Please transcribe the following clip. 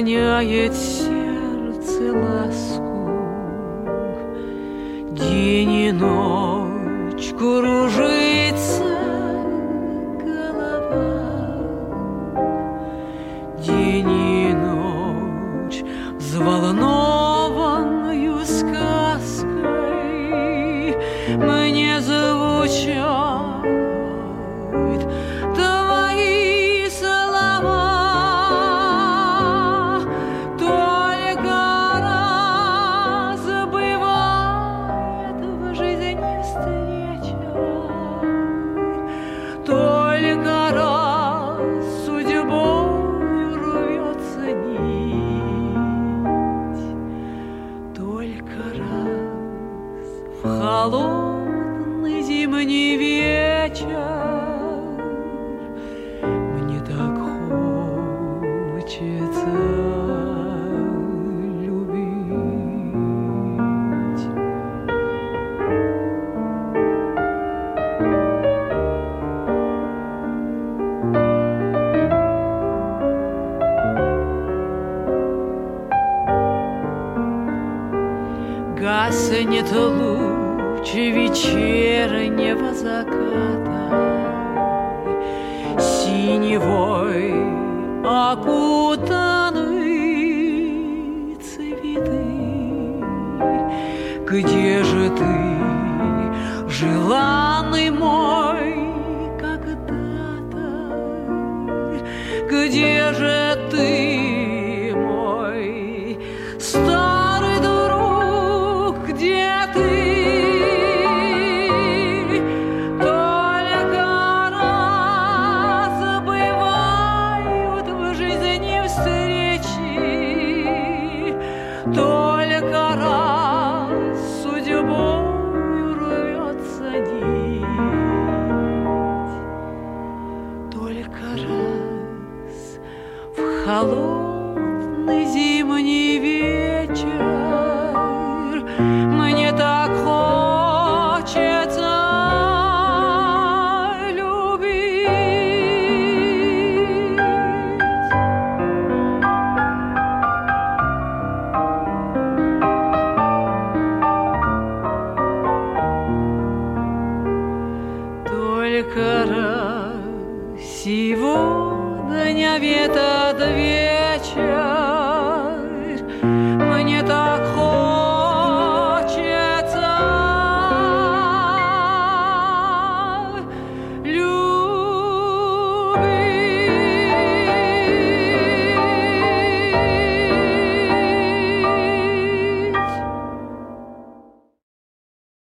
знает сердце ласку. День и ночь кружится голова. День и ночь взволнованную холодный зимний вечер мне так хочется любить. Гаснет луч вечернего заката, Синевой окутаны цветы. Где же ты, желанный мой, когда-то? Где же ты, холодный зимний вечер мне так хочется любить. Только раз сегодня в этот вечер